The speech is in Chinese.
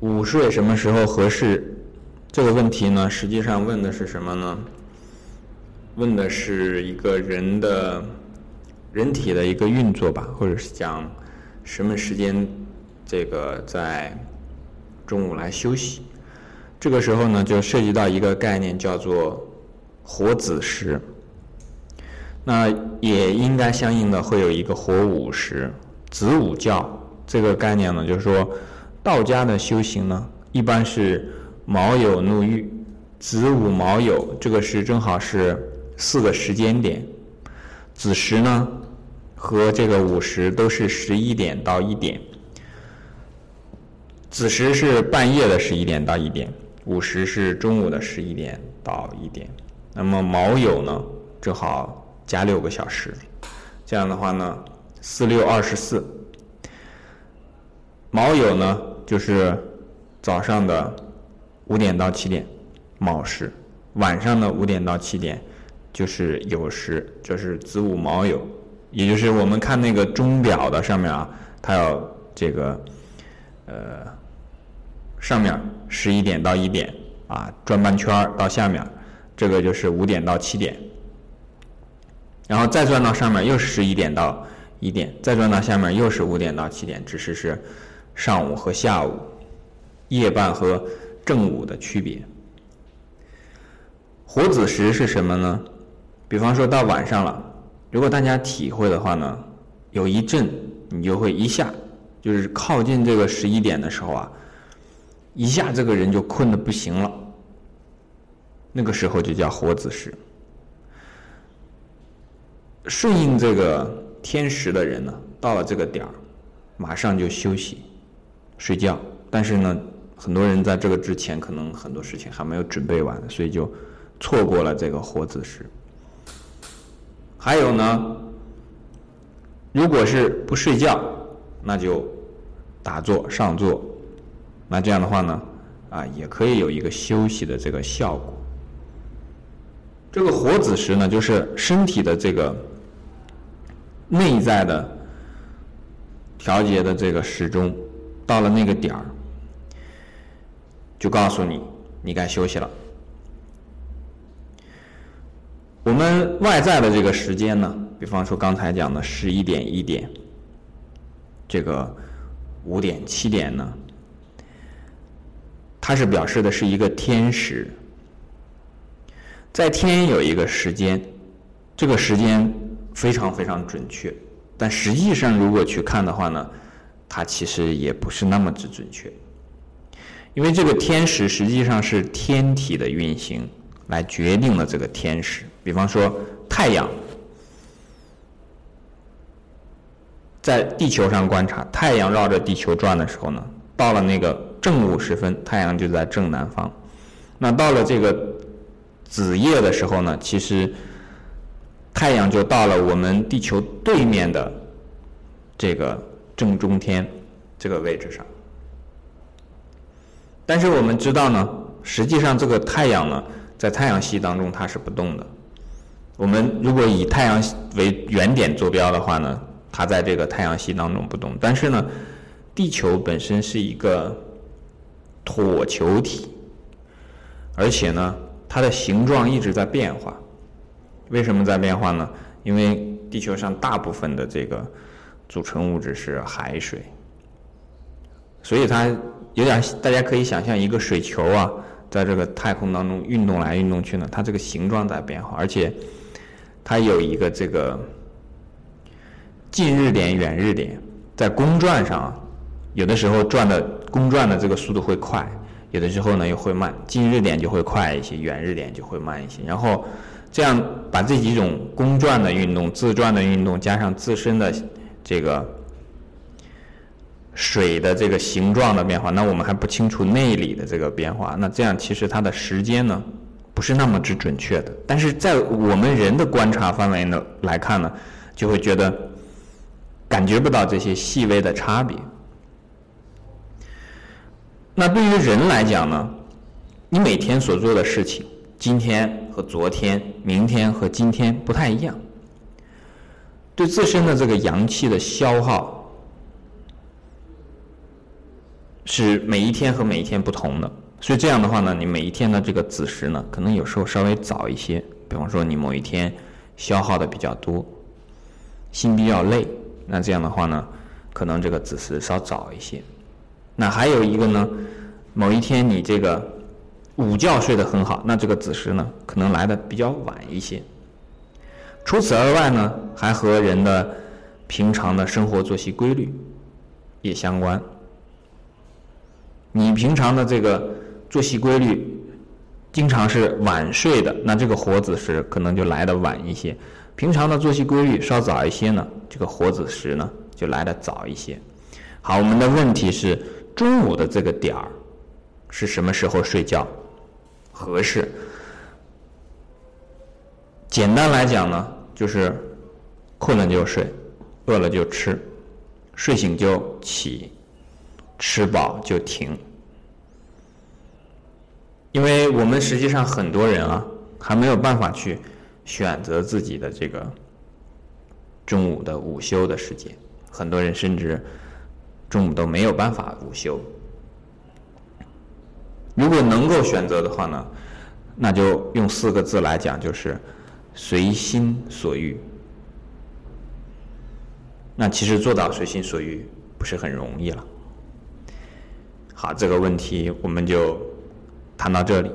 午睡什么时候合适？这个问题呢，实际上问的是什么呢？问的是一个人的人体的一个运作吧，或者是讲什么时间这个在中午来休息。这个时候呢，就涉及到一个概念，叫做活子时。那也应该相应的会有一个活午时、子午觉这个概念呢，就是说道家的修行呢，一般是卯酉怒郁、子午卯酉，这个是正好是四个时间点。子时呢和这个午时都是十一点到一点。子时是半夜的十一点到一点，午时是中午的十一点到一点。那么卯酉呢，正好。加六个小时，这样的话呢，四六二十四。卯酉呢，就是早上的五点到七点，卯时；晚上的五点到七点，就是酉时，就是子午卯酉。也就是我们看那个钟表的上面啊，它要这个呃上面十一点到一点啊转半圈到下面，这个就是五点到七点。然后再转到上面又是十一点到一点，再转到下面又是五点到七点，只是是上午和下午、夜半和正午的区别。活子时是什么呢？比方说到晚上了，如果大家体会的话呢，有一阵你就会一下，就是靠近这个十一点的时候啊，一下这个人就困得不行了，那个时候就叫活子时。顺应这个天时的人呢，到了这个点儿，马上就休息、睡觉。但是呢，很多人在这个之前，可能很多事情还没有准备完，所以就错过了这个活子时。还有呢，如果是不睡觉，那就打坐、上坐，那这样的话呢，啊，也可以有一个休息的这个效果。这个活子时呢，就是身体的这个。内在的调节的这个时钟，到了那个点儿，就告诉你你该休息了。我们外在的这个时间呢，比方说刚才讲的十一点一点，这个五点七点呢，它是表示的是一个天时，在天有一个时间，这个时间。非常非常准确，但实际上如果去看的话呢，它其实也不是那么之准确，因为这个天时实际上是天体的运行来决定了这个天时。比方说太阳，在地球上观察，太阳绕着地球转的时候呢，到了那个正午时分，太阳就在正南方，那到了这个子夜的时候呢，其实。太阳就到了我们地球对面的这个正中天这个位置上，但是我们知道呢，实际上这个太阳呢，在太阳系当中它是不动的。我们如果以太阳为原点坐标的话呢，它在这个太阳系当中不动。但是呢，地球本身是一个椭球体，而且呢，它的形状一直在变化。为什么在变化呢？因为地球上大部分的这个组成物质是海水，所以它有点大家可以想象一个水球啊，在这个太空当中运动来运动去呢，它这个形状在变化，而且它有一个这个近日点、远日点，在公转上，有的时候转的公转的这个速度会快，有的时候呢又会慢，近日点就会快一些，远日点就会慢一些，然后。这样把这几种公转的运动、自转的运动加上自身的这个水的这个形状的变化，那我们还不清楚内里的这个变化。那这样其实它的时间呢不是那么之准确的。但是在我们人的观察范围呢来看呢，就会觉得感觉不到这些细微的差别。那对于人来讲呢，你每天所做的事情。今天和昨天、明天和今天不太一样，对自身的这个阳气的消耗是每一天和每一天不同的。所以这样的话呢，你每一天的这个子时呢，可能有时候稍微早一些。比方说你某一天消耗的比较多，心比较累，那这样的话呢，可能这个子时稍早一些。那还有一个呢，某一天你这个午觉睡得很好，那这个子时呢，可能来的比较晚一些。除此而外呢，还和人的平常的生活作息规律也相关。你平常的这个作息规律经常是晚睡的，那这个活子时可能就来的晚一些；平常的作息规律稍早一些呢，这个活子时呢就来的早一些。好，我们的问题是中午的这个点儿是什么时候睡觉合适？简单来讲呢。就是困了就睡，饿了就吃，睡醒就起，吃饱就停。因为我们实际上很多人啊，还没有办法去选择自己的这个中午的午休的时间，很多人甚至中午都没有办法午休。如果能够选择的话呢，那就用四个字来讲，就是。随心所欲，那其实做到随心所欲不是很容易了。好，这个问题我们就谈到这里。